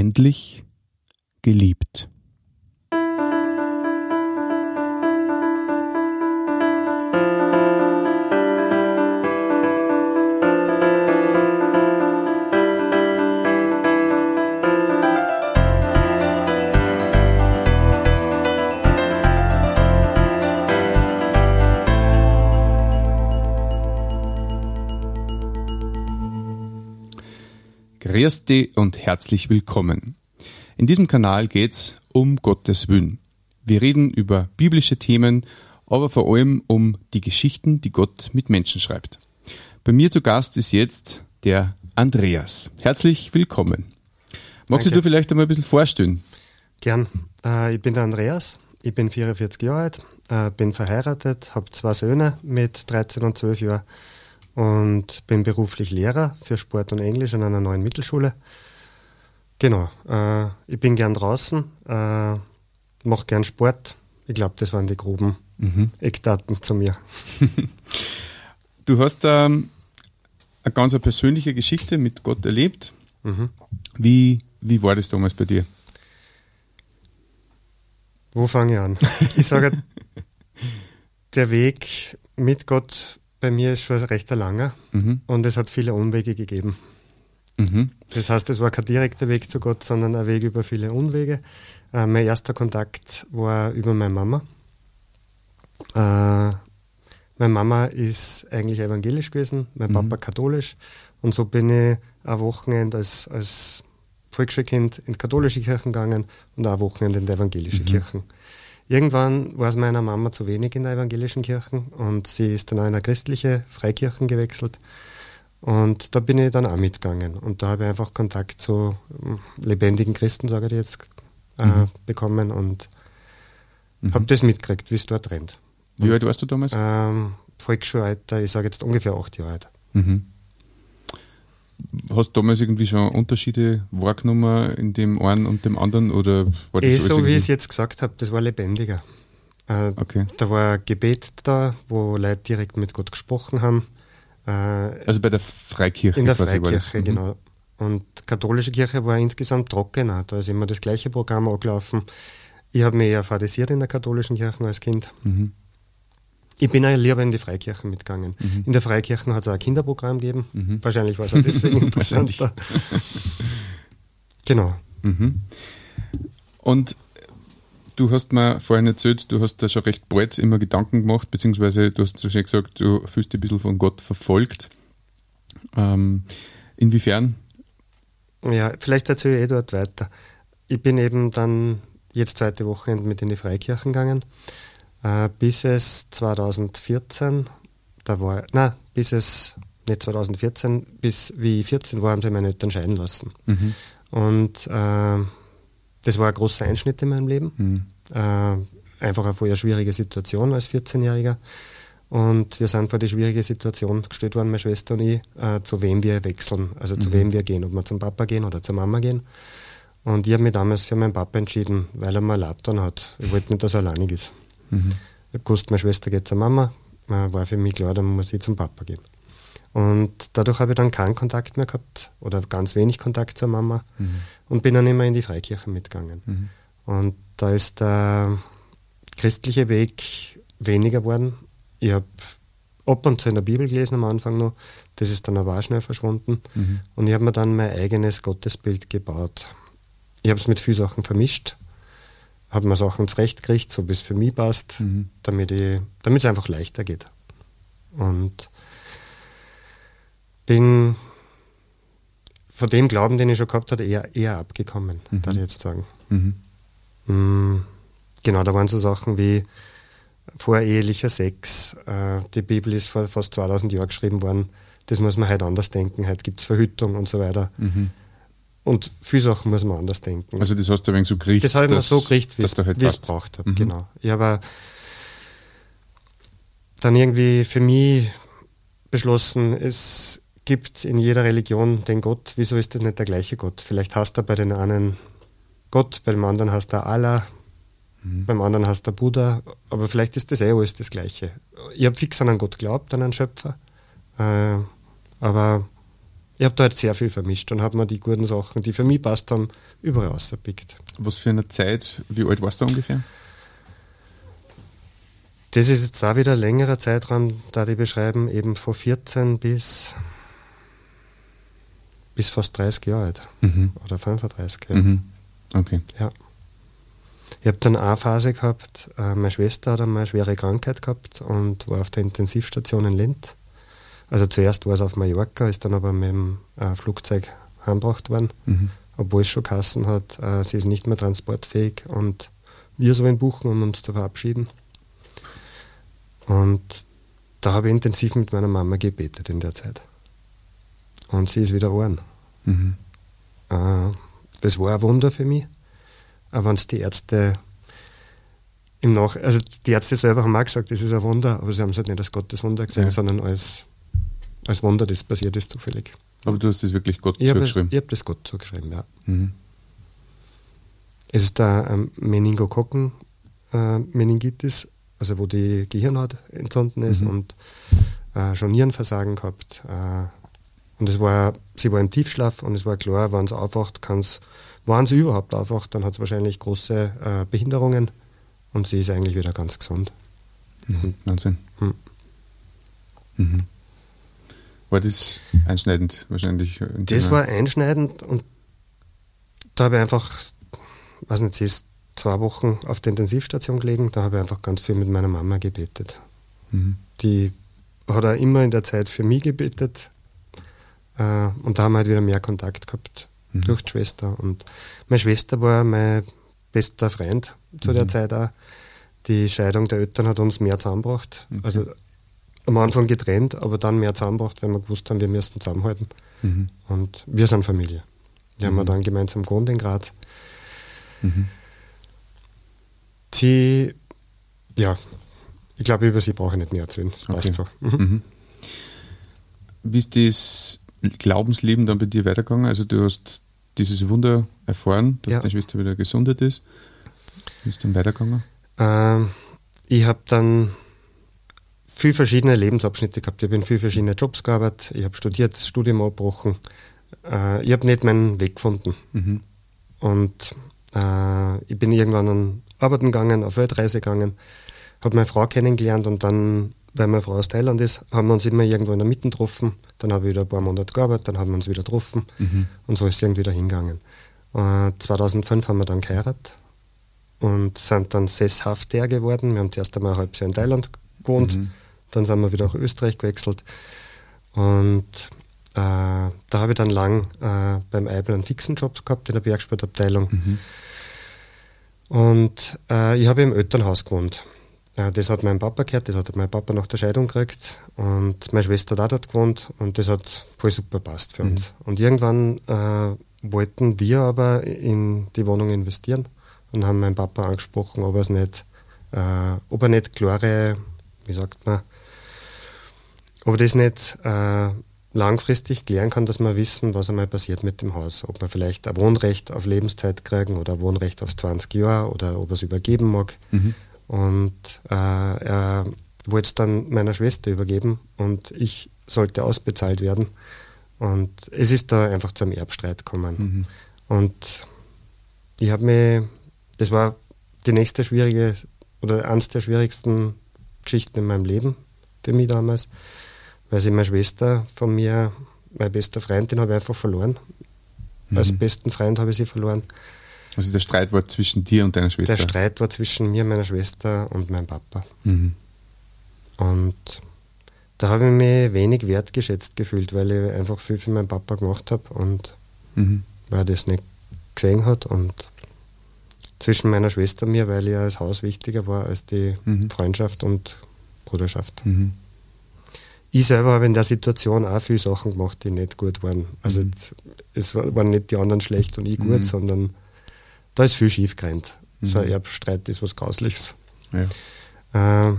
Endlich geliebt. Dich und herzlich willkommen. In diesem Kanal geht's um Gottes Willen. Wir reden über biblische Themen, aber vor allem um die Geschichten, die Gott mit Menschen schreibt. Bei mir zu Gast ist jetzt der Andreas. Herzlich willkommen. Magst Danke. du vielleicht einmal ein bisschen vorstellen? Gern. Äh, ich bin der Andreas, ich bin 44 Jahre alt, äh, bin verheiratet, habe zwei Söhne mit 13 und 12 Jahren und bin beruflich Lehrer für Sport und Englisch an einer neuen Mittelschule. Genau, äh, ich bin gern draußen, äh, mache gern Sport. Ich glaube, das waren die groben mhm. Eckdaten zu mir. du hast ähm, eine ganz persönliche Geschichte mit Gott erlebt. Mhm. Wie, wie war das damals bei dir? Wo fange ich an? Ich sage, der Weg mit Gott bei mir ist schon recht langer mhm. und es hat viele Umwege gegeben. Mhm. Das heißt, es war kein direkter Weg zu Gott, sondern ein Weg über viele Umwege. Äh, mein erster Kontakt war über meine Mama. Äh, meine Mama ist eigentlich evangelisch gewesen, mein mhm. Papa katholisch. Und so bin ich ein Wochenende als, als Volksschulkind in katholische Kirchen gegangen und ein Wochenende in die evangelische mhm. Kirchen. Irgendwann war es meiner Mama zu wenig in der evangelischen Kirche und sie ist dann auch in eine christliche Freikirchen gewechselt. Und da bin ich dann auch mitgegangen. Und da habe ich einfach Kontakt zu ähm, lebendigen Christen, sage ich jetzt, äh, mhm. bekommen und mhm. habe das mitgekriegt, wie es dort rennt. Wie alt warst du damals? Ähm, Volksschulalter, ich sage jetzt ungefähr acht Jahre alt. Mhm. Hast du damals irgendwie schon Unterschiede wahrgenommen in dem einen und dem anderen? Oder war das eh so, wie ich es jetzt gesagt habe, das war lebendiger. Äh, okay. Da war Gebet da, wo Leute direkt mit Gott gesprochen haben. Äh, also bei der Freikirche? In der Freikirche, mhm. genau. Und katholische Kirche war insgesamt trockener. Da ist immer das gleiche Programm angelaufen. Ich habe mich eher fadisiert in der katholischen Kirche als Kind. Mhm. Ich bin ja lieber in die Freikirchen mitgegangen. Mhm. In der Freikirchen hat es auch ein Kinderprogramm gegeben. Mhm. Wahrscheinlich war es auch deswegen interessanter. genau. Mhm. Und du hast mir vorhin erzählt, du hast da schon recht bald immer Gedanken gemacht, beziehungsweise du hast schon gesagt, du fühlst dich ein bisschen von Gott verfolgt. Ähm, inwiefern? Ja, vielleicht erzähle ich eh dort weiter. Ich bin eben dann jetzt zweite Woche mit in die Freikirchen gegangen bis es 2014, da war, na, bis es, nicht 2014, bis wie ich 14 war, haben sie meine Eltern scheiden lassen. Mhm. Und äh, das war ein großer Einschnitt in meinem Leben. Mhm. Äh, einfach eine vorher schwierige Situation als 14-Jähriger. Und wir sind vor die schwierige Situation gestellt worden, meine Schwester und ich, äh, zu wem wir wechseln, also zu mhm. wem wir gehen, ob wir zum Papa gehen oder zur Mama gehen. Und ich habe mich damals für meinen Papa entschieden, weil er mir leid hat. Ich wollte nicht, dass er alleinig ist. Mhm. Ich habe gewusst, meine Schwester geht zur Mama, war für mich klar, dann muss ich zum Papa gehen. Und dadurch habe ich dann keinen Kontakt mehr gehabt oder ganz wenig Kontakt zur Mama mhm. und bin dann immer in die Freikirche mitgegangen. Mhm. Und da ist der christliche Weg weniger geworden. Ich habe ab und zu in der Bibel gelesen am Anfang noch, das ist dann aber auch schnell verschwunden. Mhm. Und ich habe mir dann mein eigenes Gottesbild gebaut. Ich habe es mit vielen Sachen vermischt habe mir Sachen zurechtgekriegt, so wie es für mich passt, mhm. damit es einfach leichter geht. Und bin von dem Glauben, den ich schon gehabt hatte, eher, eher abgekommen, mhm. würde ich jetzt sagen. Mhm. Mm, genau, da waren so Sachen wie vorehelicher Sex. Äh, die Bibel ist vor fast 2000 Jahren geschrieben worden. Das muss man halt anders denken. Heute gibt es Verhütung und so weiter. Mhm. Und viele Sachen muss man anders denken. Also das hast du wenig so gekriegt? Das habe ich mir so gekriegt, wie halt es braucht habe, mhm. genau. Ich habe dann irgendwie für mich beschlossen, es gibt in jeder Religion den Gott, wieso ist das nicht der gleiche Gott? Vielleicht hast du bei den einen Gott, beim anderen hast du Allah, mhm. beim anderen hast du Buddha, aber vielleicht ist das eh alles das Gleiche. Ich habe fix an einen Gott geglaubt, an einen Schöpfer, äh, aber ich habe da halt sehr viel vermischt und habe mir die guten Sachen, die für mich passt haben, überall rausgepickt. Was für eine Zeit, wie alt warst du ungefähr? Das ist jetzt auch wieder ein längerer Zeitraum, da die beschreiben, eben von 14 bis, bis fast 30 Jahre alt. Mhm. Oder 35. Ja. Mhm. Okay. Ja. Ich habe dann eine Phase gehabt, äh, meine Schwester hat einmal eine schwere Krankheit gehabt und war auf der Intensivstation in Linz. Also zuerst war es auf Mallorca, ist dann aber mit dem äh, Flugzeug heimgebracht worden, mhm. obwohl es schon Kassen hat. Äh, sie ist nicht mehr transportfähig und wir sollen buchen, um uns zu verabschieden. Und da habe ich intensiv mit meiner Mama gebetet in der Zeit. Und sie ist wieder geworden. Mhm. Äh, das war ein Wunder für mich. Aber wenn es die Ärzte im Nach also die Ärzte selber haben auch gesagt, das ist ein Wunder, aber sie haben es halt nicht als Gottes Wunder gesehen, ja. sondern als als Wunder, das passiert ist zufällig. Aber du hast das wirklich Gott ich zugeschrieben? Hab, ich habe das Gott zugeschrieben, ja. Mhm. Es ist der ähm, Meningokokken äh, Meningitis, also wo die Gehirnhaut entzünden ist mhm. und äh, schon Nierenversagen gehabt. Äh, und es war, sie war im Tiefschlaf und es war klar, wenn sie aufwacht, kann's, wenn sie überhaupt aufwacht, dann hat sie wahrscheinlich große äh, Behinderungen und sie ist eigentlich wieder ganz gesund. Mhm. Wahnsinn. Hm. Mhm. War das einschneidend wahrscheinlich? Das war einschneidend und da habe ich einfach, weiß nicht, sie ist zwei Wochen auf der Intensivstation gelegen, da habe ich einfach ganz viel mit meiner Mama gebetet. Mhm. Die hat auch immer in der Zeit für mich gebetet äh, und da haben wir halt wieder mehr Kontakt gehabt mhm. durch die Schwester. Und meine Schwester war mein bester Freund zu mhm. der Zeit auch. Die Scheidung der Eltern hat uns mehr zusammengebracht. Okay. Also am Anfang getrennt, aber dann mehr zusammengebracht, weil wir gewusst haben, wir müssen zusammenhalten. Mhm. Und wir sind Familie. Wir mhm. haben dann gemeinsam gewohnt in Graz. Mhm. Sie, ja, ich glaube, über sie brauche ich nicht mehr erzählen. Das okay. passt so. Mhm. mhm. Wie ist das Glaubensleben dann bei dir weitergegangen? Also du hast dieses Wunder erfahren, dass ja. deine Schwester wieder gesundet ist. Wie ist es dann weitergegangen? Ähm, ich habe dann viele verschiedene Lebensabschnitte gehabt. Ich habe in vielen verschiedenen Jobs gearbeitet. Ich habe studiert, das Studium abgebrochen. Äh, ich habe nicht meinen Weg gefunden. Mhm. Und äh, ich bin irgendwann an Arbeiten gegangen, auf Weltreise gegangen, habe meine Frau kennengelernt und dann, weil meine Frau aus Thailand ist, haben wir uns immer irgendwo in der Mitte getroffen. Dann habe ich wieder ein paar Monate gearbeitet, dann haben wir uns wieder getroffen mhm. und so ist es irgendwie wieder hingegangen. Äh, 2005 haben wir dann geheiratet und sind dann sesshafter geworden. Wir haben zuerst einmal ein halbes Jahr in Thailand gewohnt. Mhm. Dann sind wir wieder nach Österreich gewechselt. Und äh, da habe ich dann lang äh, beim Eibel einen fixen Job gehabt in der Bergsportabteilung. Mhm. Und äh, ich habe im Elternhaus gewohnt. Äh, das hat mein Papa gehört, das hat mein Papa nach der Scheidung gekriegt. Und meine Schwester hat auch dort gewohnt und das hat voll super passt für mhm. uns. Und irgendwann äh, wollten wir aber in die Wohnung investieren und haben meinen Papa angesprochen, ob nicht, äh, ob er nicht klare, wie sagt man, ob das nicht äh, langfristig klären kann, dass wir wissen, was einmal passiert mit dem Haus. Ob wir vielleicht ein Wohnrecht auf Lebenszeit kriegen oder ein Wohnrecht auf 20 Jahre oder ob er es übergeben mag. Mhm. Und äh, er wollte es dann meiner Schwester übergeben und ich sollte ausbezahlt werden. Und es ist da einfach zu einem Erbstreit gekommen. Mhm. Und ich habe mir, das war die nächste schwierige oder eines der schwierigsten Geschichten in meinem Leben für mich damals weil sie meine Schwester von mir, meine beste Freundin, habe ich einfach verloren. Mhm. Als besten Freund habe ich sie verloren. Also der Streit war zwischen dir und deiner Schwester? Der Streit war zwischen mir, meiner Schwester und meinem Papa. Mhm. Und da habe ich mich wenig wertgeschätzt gefühlt, weil ich einfach viel für meinen Papa gemacht habe und mhm. weil er das nicht gesehen hat. Und zwischen meiner Schwester und mir, weil ihr das Haus wichtiger war als die mhm. Freundschaft und Bruderschaft. Mhm ich selber habe in der Situation auch viele Sachen gemacht, die nicht gut waren. Also mhm. es waren nicht die anderen schlecht und ich gut, mhm. sondern da ist viel schief gerannt. Mhm. So ein. Erbstreit ist was Grausliches. Ja. Äh,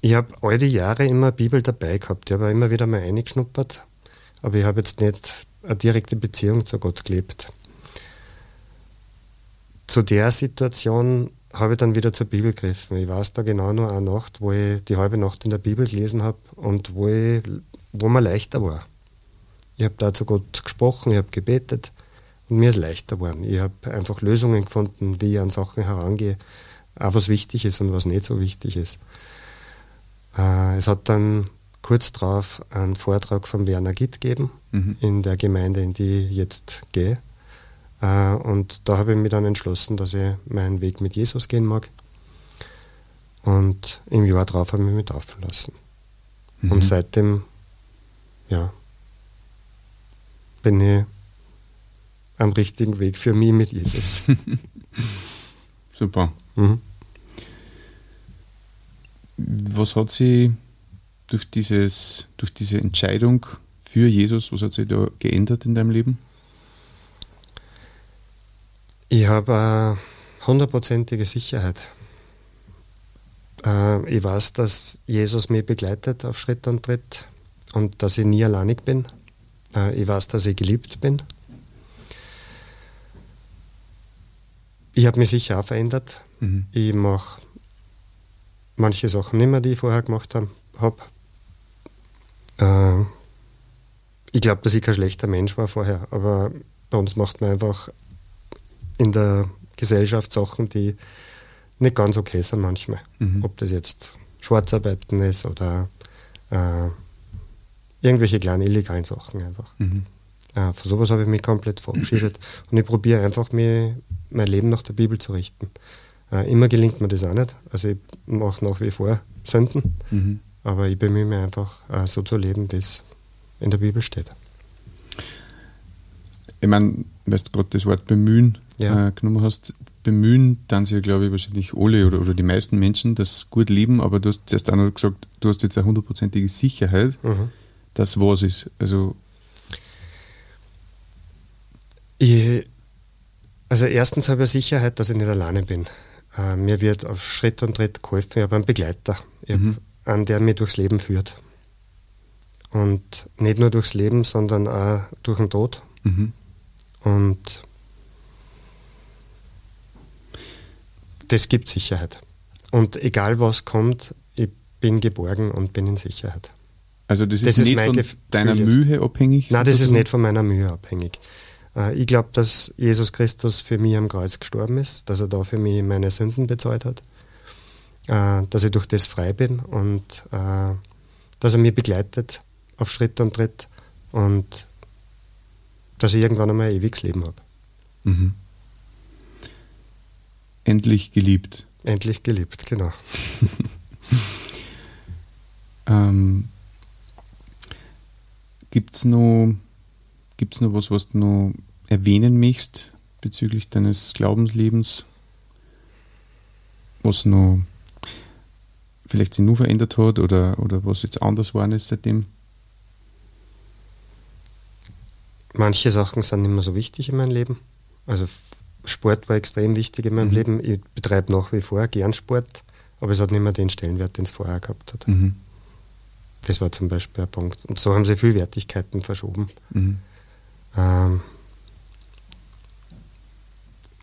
ich habe all die Jahre immer eine Bibel dabei gehabt. Ich habe immer wieder mal eingeschnuppert, aber ich habe jetzt nicht eine direkte Beziehung zu Gott gelebt. Zu der Situation habe ich dann wieder zur Bibel gegriffen. Ich weiß da genau nur eine Nacht, wo ich die halbe Nacht in der Bibel gelesen habe und wo, ich, wo mir leichter war. Ich habe da zu Gott gesprochen, ich habe gebetet und mir ist leichter geworden. Ich habe einfach Lösungen gefunden, wie ich an Sachen herangehe, auch was wichtig ist und was nicht so wichtig ist. Äh, es hat dann kurz darauf einen Vortrag von Werner Gitt gegeben, mhm. in der Gemeinde, in die ich jetzt gehe. Äh, und da habe ich mich dann entschlossen, dass ich meinen Weg mit Jesus gehen mag. Und im Jahr darauf habe ich mich taufen lassen. Mhm. Und seitdem, ja, bin ich am richtigen Weg für mich mit Jesus. Super. Mhm. Was hat sie durch, dieses, durch diese Entscheidung für Jesus, was hat sich da geändert in deinem Leben? Ich habe eine hundertprozentige Sicherheit. Äh, ich weiß, dass Jesus mich begleitet auf Schritt und Tritt und dass ich nie alleinig bin. Äh, ich weiß, dass ich geliebt bin. Ich habe mich sicher auch verändert. Mhm. Ich mache manche Sachen nicht mehr, die ich vorher gemacht habe. Hab. Äh, ich glaube, dass ich kein schlechter Mensch war vorher, aber bei uns macht man einfach in der Gesellschaft Sachen, die nicht ganz okay sind manchmal. Mhm. Ob das jetzt Schwarzarbeiten ist oder äh, irgendwelche kleinen illegalen Sachen einfach. Mhm. Äh, von sowas habe ich mich komplett verabschiedet und ich probiere einfach, mir mein Leben nach der Bibel zu richten. Äh, immer gelingt mir das auch nicht. Also ich mache nach wie vor Sünden, mhm. aber ich bemühe mich einfach, äh, so zu leben, wie es in der Bibel steht. Ich meine, weil du gerade das Wort bemühen ja. äh, genommen hast, bemühen dann sich, glaube ich, wahrscheinlich alle oder, oder die meisten Menschen das gut leben, aber du hast zuerst auch noch gesagt, du hast jetzt eine hundertprozentige Sicherheit, mhm. dass was ist. Also ich, also erstens habe ich Sicherheit, dass ich nicht alleine bin. Äh, mir wird auf Schritt und Tritt geholfen. Ich habe einen Begleiter, mhm. hab einen, der mich durchs Leben führt. Und nicht nur durchs Leben, sondern auch durch den Tod. Mhm. Und das gibt Sicherheit. Und egal was kommt, ich bin geborgen und bin in Sicherheit. Also das ist, das ist nicht von Gefühl deiner Mühe jetzt. abhängig? Nein, das ist nicht von meiner Mühe abhängig. Äh, ich glaube, dass Jesus Christus für mich am Kreuz gestorben ist, dass er da für mich meine Sünden bezahlt hat, äh, dass ich durch das frei bin und äh, dass er mich begleitet auf Schritt und Tritt und dass ich irgendwann einmal ein ewiges Leben habe. Mhm. Endlich geliebt. Endlich geliebt, genau. ähm, Gibt es noch, gibt's noch was, was du noch erwähnen möchtest bezüglich deines Glaubenslebens? Was noch vielleicht sich nur verändert hat oder, oder was jetzt anders war ist seitdem? Manche Sachen sind nicht mehr so wichtig in meinem Leben. Also Sport war extrem wichtig in meinem mhm. Leben. Ich betreibe nach wie vor gern Sport, aber es hat nicht mehr den Stellenwert, den es vorher gehabt hat. Mhm. Das war zum Beispiel ein Punkt. Und so haben sie viel Wertigkeiten verschoben. Mhm. Ähm,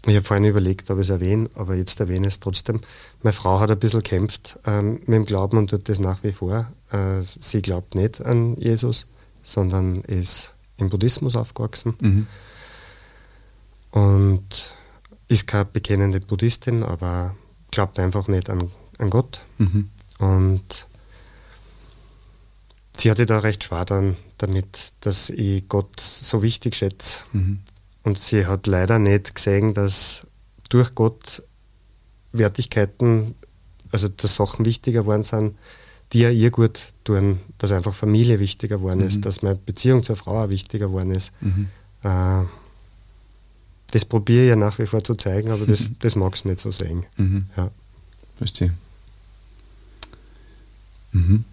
ich habe vorhin überlegt, ob ich es erwähne, aber jetzt erwähne ich es trotzdem. Meine Frau hat ein bisschen kämpft ähm, mit dem Glauben und tut das nach wie vor. Äh, sie glaubt nicht an Jesus, sondern ist im Buddhismus aufgewachsen. Mhm und ist keine bekennende Buddhistin, aber glaubt einfach nicht an, an Gott. Mhm. Und sie hatte da recht schwer dann damit, dass ich Gott so wichtig schätze. Mhm. Und sie hat leider nicht gesehen, dass durch Gott Wertigkeiten, also dass Sachen wichtiger geworden sind, die ja ihr gut tun, dass einfach Familie wichtiger geworden mhm. ist, dass meine Beziehung zur Frau auch wichtiger geworden ist. Mhm. Äh, das probiere ich ja nach wie vor zu zeigen, aber das, mhm. das mag es nicht so sehen. Mhm. Ja. Verstehe. Mhm.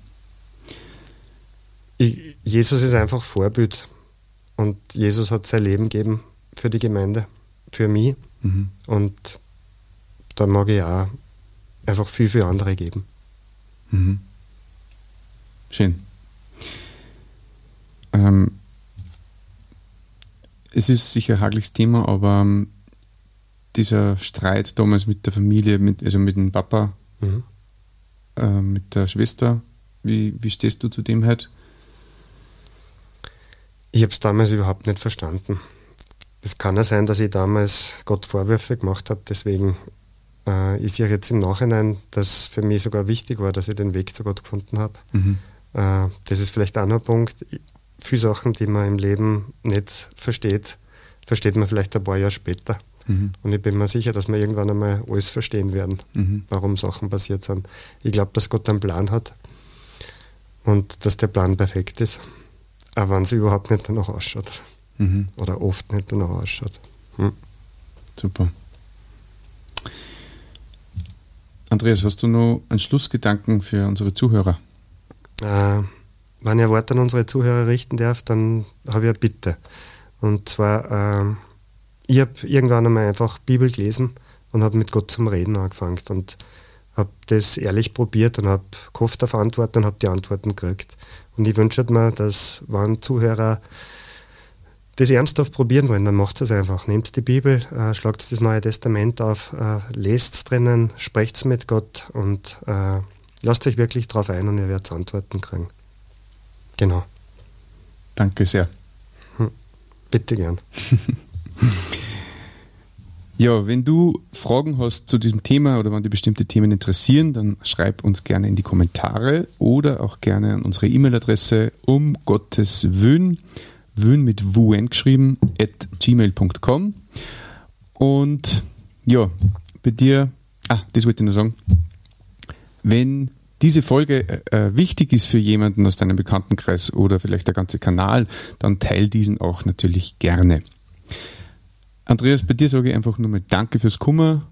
Ich, Jesus ist einfach Vorbild und Jesus hat sein Leben gegeben für die Gemeinde, für mich mhm. und da mag ich auch einfach viel für andere geben. Mhm. Schön. Ähm, es ist sicher ein hagliches Thema, aber ähm, dieser Streit damals mit der Familie, mit, also mit dem Papa, mhm. äh, mit der Schwester, wie, wie stehst du zu dem halt? Ich habe es damals überhaupt nicht verstanden. Es kann ja sein, dass ich damals Gott Vorwürfe gemacht habe, deswegen äh, ist ja jetzt im Nachhinein, dass für mich sogar wichtig war, dass ich den Weg zu Gott gefunden habe. Mhm. Äh, das ist vielleicht auch noch ein Punkt. Viele Sachen, die man im Leben nicht versteht, versteht man vielleicht ein paar Jahre später. Mhm. Und ich bin mir sicher, dass wir irgendwann einmal alles verstehen werden, mhm. warum Sachen passiert sind. Ich glaube, dass Gott einen Plan hat und dass der Plan perfekt ist, auch wenn es überhaupt nicht danach ausschaut. Mhm. Oder oft nicht danach ausschaut. Hm. Super. Andreas, hast du noch einen Schlussgedanken für unsere Zuhörer? Äh, wenn ein Wort an unsere Zuhörer richten darf, dann habe ich eine Bitte. Und zwar, äh, ich habe irgendwann einmal einfach Bibel gelesen und habe mit Gott zum Reden angefangen und habe das ehrlich probiert und habe gehofft auf Antworten und habe die Antworten gekriegt. Und ich wünsche mir, dass, wenn Zuhörer das ernsthaft probieren wollen, dann macht es einfach. Nehmt die Bibel, äh, schlagt das Neue Testament auf, äh, lest es drinnen, sprecht es mit Gott und äh, lasst euch wirklich darauf ein und ihr werdet Antworten kriegen. Genau. Danke sehr. Hm. Bitte gern. Ja, wenn du Fragen hast zu diesem Thema oder wenn dich bestimmte Themen interessieren, dann schreib uns gerne in die Kommentare oder auch gerne an unsere E-Mail-Adresse um Gottes Wün, Wün mit WN geschrieben, at gmail.com. Und ja, bei dir, ah, das wollte ich nur sagen, wenn diese Folge äh, äh, wichtig ist für jemanden aus deinem Bekanntenkreis oder vielleicht der ganze Kanal, dann teil diesen auch natürlich gerne. Andreas, bei dir sage ich einfach nur mal Danke fürs Kummer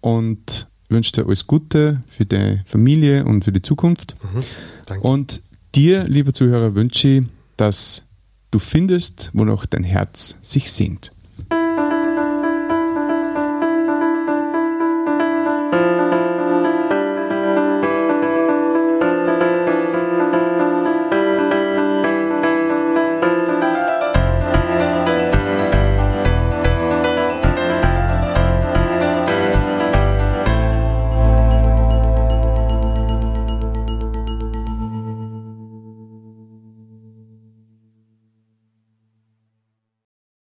und wünsche dir alles Gute für deine Familie und für die Zukunft. Mhm, und dir, lieber Zuhörer, wünsche ich, dass du findest, wonach dein Herz sich sehnt.